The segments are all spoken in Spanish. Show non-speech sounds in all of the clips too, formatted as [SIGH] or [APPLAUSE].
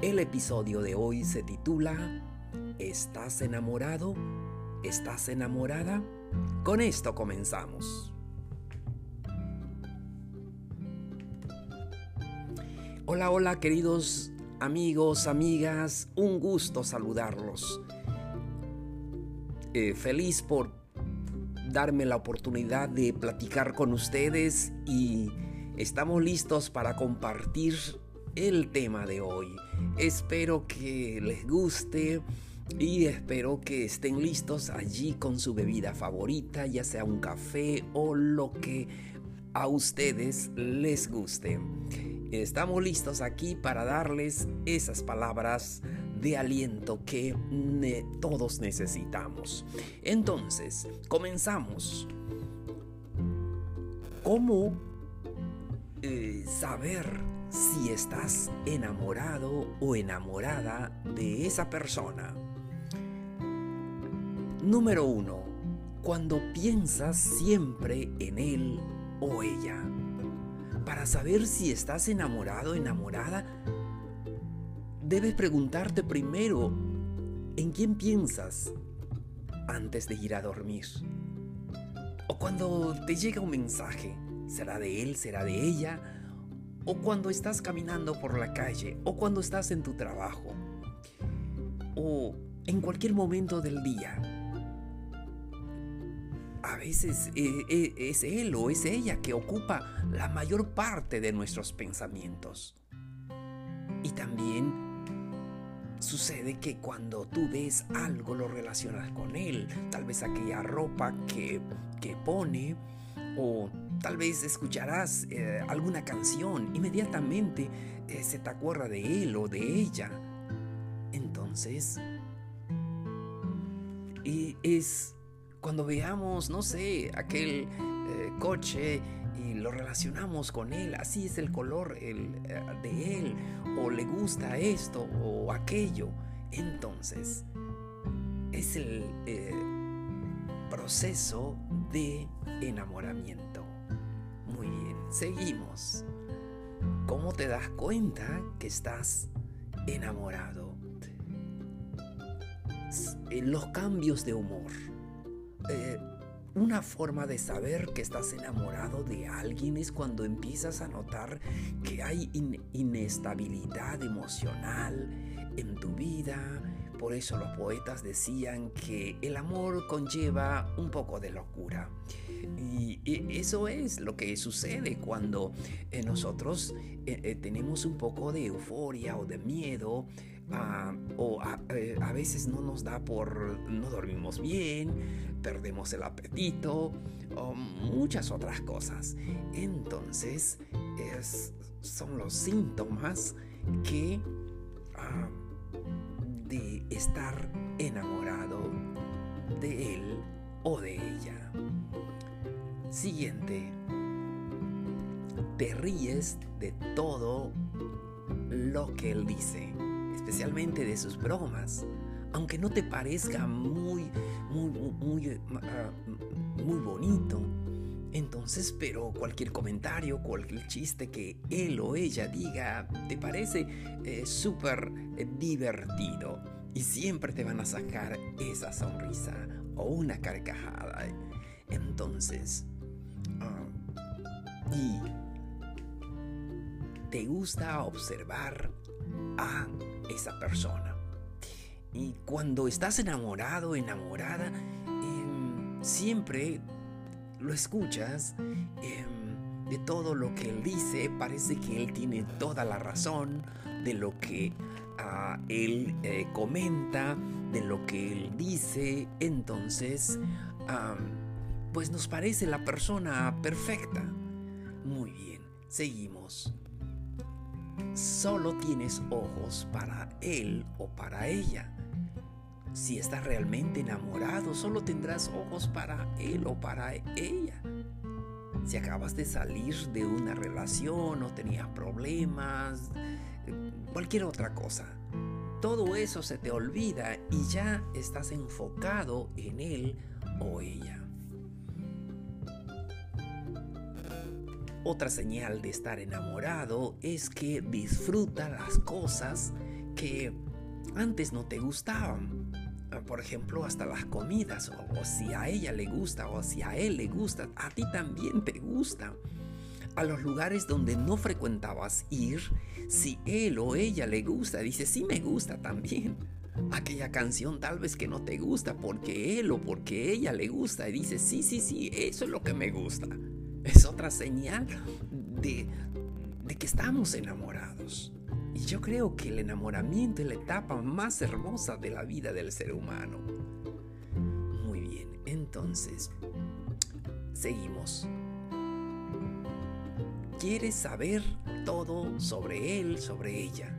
El episodio de hoy se titula ¿Estás enamorado? ¿Estás enamorada? Con esto comenzamos. Hola, hola queridos amigos, amigas, un gusto saludarlos. Eh, feliz por darme la oportunidad de platicar con ustedes y estamos listos para compartir el tema de hoy. Espero que les guste y espero que estén listos allí con su bebida favorita, ya sea un café o lo que a ustedes les guste. Estamos listos aquí para darles esas palabras de aliento que todos necesitamos. Entonces, comenzamos. ¿Cómo eh, saber si estás enamorado o enamorada de esa persona? Número uno, cuando piensas siempre en él o ella. Para saber si estás enamorado o enamorada, debes preguntarte primero en quién piensas antes de ir a dormir. O cuando te llega un mensaje, ¿será de él, será de ella? O cuando estás caminando por la calle, o cuando estás en tu trabajo, o en cualquier momento del día. A veces eh, eh, es él o es ella que ocupa la mayor parte de nuestros pensamientos. Y también Sucede que cuando tú ves algo lo relacionas con él, tal vez aquella ropa que, pone o tal vez escucharás eh, alguna canción, inmediatamente eh, se te acuerda de él o de ella. Entonces, y es cuando veamos, no sé, aquel eh, coche y lo relacionamos con él, así es el color de él, o le gusta esto o aquello, entonces es el proceso de enamoramiento. Seguimos. ¿Cómo te das cuenta que estás enamorado? Los cambios de humor. Eh, una forma de saber que estás enamorado de alguien es cuando empiezas a notar que hay inestabilidad emocional en tu vida. Por eso los poetas decían que el amor conlleva un poco de locura. Y eso es lo que sucede cuando eh, nosotros eh, eh, tenemos un poco de euforia o de miedo o a, veces no nos da por, no dormimos bien, perdemos el apetito, o muchas otras cosas. Entonces, son los síntomas que ah, de estar enamorado de él o de ella. Siguiente, te ríes de todo lo que él dice especialmente de sus bromas, aunque no te parezca muy, muy, muy, ah, muy bonito. Entonces, pero cualquier comentario, cualquier chiste que él o ella diga, te parece eh, súper eh, divertido. Y siempre te van a sacar esa sonrisa o una carcajada. Entonces, ah, y te gusta observar a esa persona. Y cuando estás enamorado, enamorada, em, siempre lo escuchas em, de todo lo que él dice, parece que él tiene toda la razón de lo que ah, él eh, comenta, de lo que él dice, entonces, pues nos parece la persona perfecta. Muy bien, seguimos. solo tienes ojos para él o para ella. Si estás realmente enamorado, solo tendrás ojos para él o para ella. Si acabas de salir de una relación o tenías problemas, cualquier otra cosa, todo eso se te olvida y ya estás enfocado en él o ella. Otra señal de estar enamorado es que disfruta las cosas que antes no te gustaban. Por ejemplo, hasta las comidas, o, si a ella le gusta, o si a él le gusta, a ti también te gusta. A los lugares donde no frecuentabas ir, si él o ella le gusta, dice, sí me gusta también. Aquella canción tal vez que no te gusta porque él o porque ella le gusta y dice, sí, sí, sí, eso es lo que me gusta es otra señal de, que estamos enamorados. Y yo creo que el enamoramiento es la etapa más hermosa de la vida del ser humano. Muy bien, entonces, seguimos. ¿Quieres saber todo sobre él, sobre ella?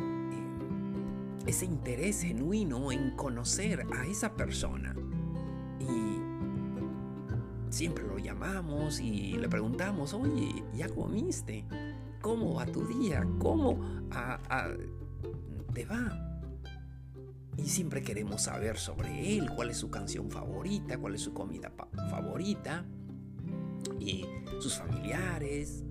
Eh, ese interés genuino en conocer a esa persona siempre lo llamamos y le preguntamos, oye, ¿ya comiste? ¿Cómo va tu día? ¿Cómo te va? Y siempre queremos saber sobre él, cuál es su canción favorita, cuál es su comida favorita y sus familiares,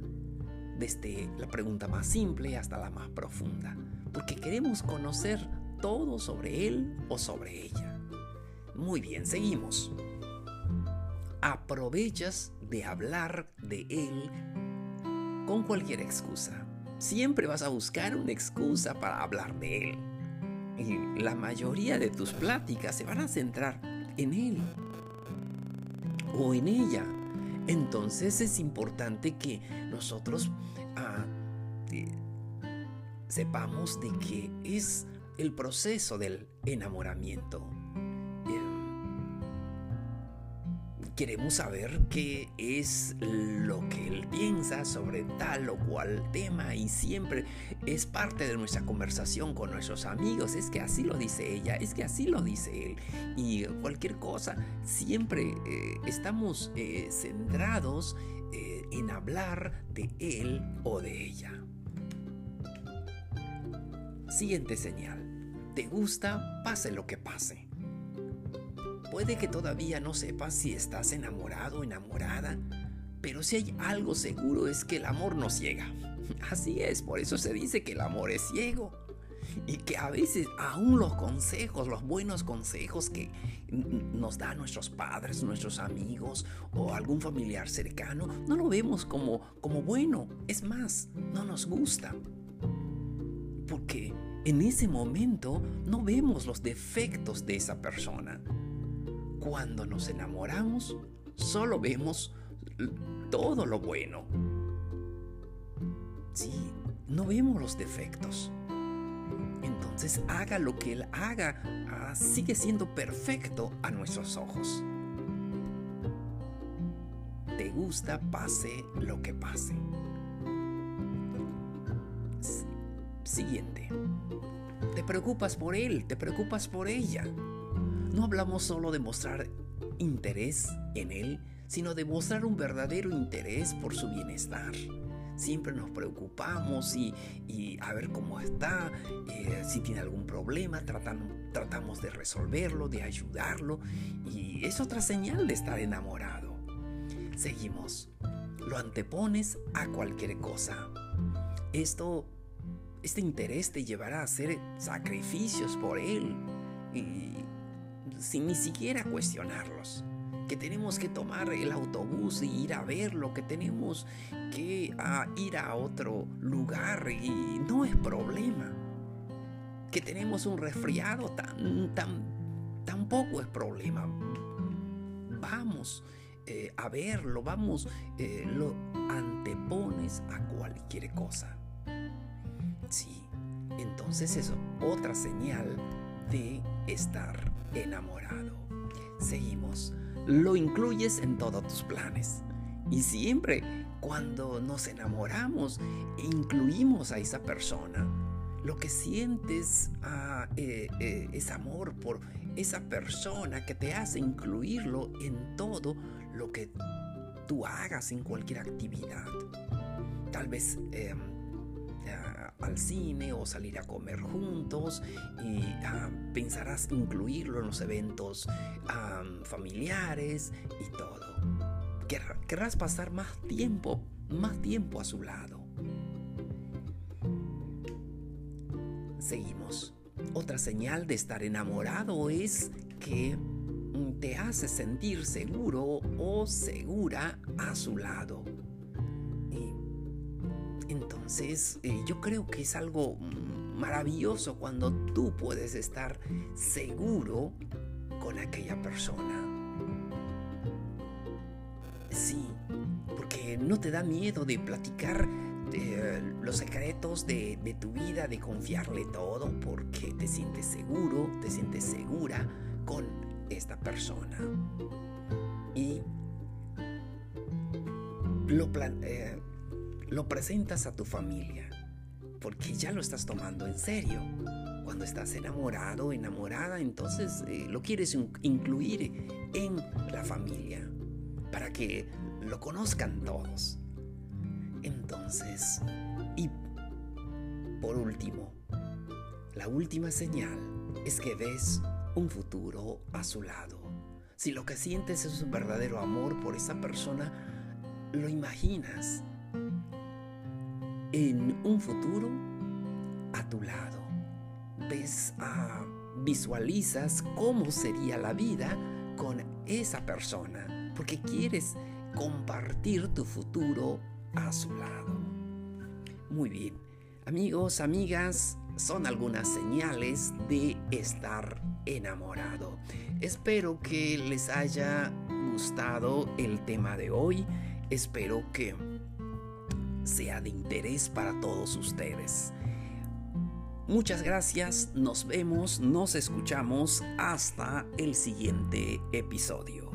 desde la pregunta más simple hasta la más profunda, porque queremos conocer todo sobre él o sobre ella. Muy bien, seguimos aprovechas de hablar de él con cualquier excusa. Siempre vas a buscar una excusa para hablar de él. Y la mayoría de tus pláticas se van a centrar en él o en ella. Entonces es importante que nosotros ah, eh, sepamos de que es el proceso del enamoramiento. queremos saber qué es lo que él piensa sobre tal o cual tema y siempre es parte de nuestra conversación con nuestros amigos. Es que así lo dice ella, es que así lo dice él. Y cualquier cosa, siempre eh, estamos eh, centrados eh, en hablar de él o de ella. Siguiente señal. ¿Te gusta? Pase lo que pase. Puede que todavía no sepas si estás enamorado o enamorada, pero si hay algo seguro es que el amor no ciega. [LAUGHS] Así es, por eso se dice que el amor es ciego. Y que a veces aún los consejos, los buenos consejos que nos dan nuestros padres, nuestros amigos o algún familiar cercano, no lo vemos como, como bueno. Es más, no nos gusta. Porque en ese momento no vemos los defectos de esa persona cuando nos enamoramos, solo vemos todo lo bueno. Sí, no vemos los defectos. Entonces haga lo que Él haga, ah, sigue siendo perfecto a nuestros ojos. Te gusta, pase lo que pase. Siguiente. Te preocupas por Él, te preocupas por ella. No hablamos solo de mostrar interés en Él, sino de mostrar un verdadero interés por su bienestar. Siempre nos preocupamos y, a ver cómo está, eh, si tiene algún problema, tratamos de resolverlo, de ayudarlo y es otra señal de estar enamorado. Seguimos. Lo antepones a cualquier cosa. Esto, este interés te llevará a hacer sacrificios por él y sin ni siquiera cuestionarlos. Que tenemos que tomar el autobús y ir a verlo, que tenemos que ah, ir a otro lugar y no es problema. Que tenemos un resfriado tampoco es problema. Vamos eh, a verlo, vamos, eh, lo antepones a cualquier cosa. Sí, entonces es otra señal de estar enamorado. Seguimos. Lo incluyes en todos tus planes. Y siempre cuando nos enamoramos e incluimos a esa persona, lo que sientes ah, eh, eh, es amor por esa persona que te hace incluirlo en todo lo que tú hagas en cualquier actividad. Tal vez al cine o salir a comer juntos y ah, pensarás incluirlo en los eventos familiares y todo. querrás pasar más tiempo, más tiempo a su lado. Seguimos. Otra señal de estar enamorado es que te hace sentir seguro o segura a su lado. entonces eh, yo creo que es algo maravilloso cuando tú puedes estar seguro con aquella persona. Sí, porque no te da miedo de platicar los secretos de, tu vida, de confiarle todo, porque te sientes seguro, te sientes segura con esta persona. Y lo, eh, lo presentas a tu familia, porque ya lo estás tomando en serio. Cuando estás enamorado, enamorada, entonces eh, lo quieres incluir en la familia, para que lo conozcan todos. Entonces, y por último, la última señal es que ves un futuro a su lado. Si lo que sientes es un verdadero amor por esa persona, lo imaginas en un futuro a tu lado. Ves, ah, visualizas cómo sería la vida con esa persona, porque quieres compartir tu futuro a su lado. Muy bien, amigos, amigas, son algunas señales de estar enamorado. Espero que les haya gustado el tema de hoy. Espero que sea de interés para todos ustedes. Muchas gracias, nos vemos, nos escuchamos hasta el siguiente episodio.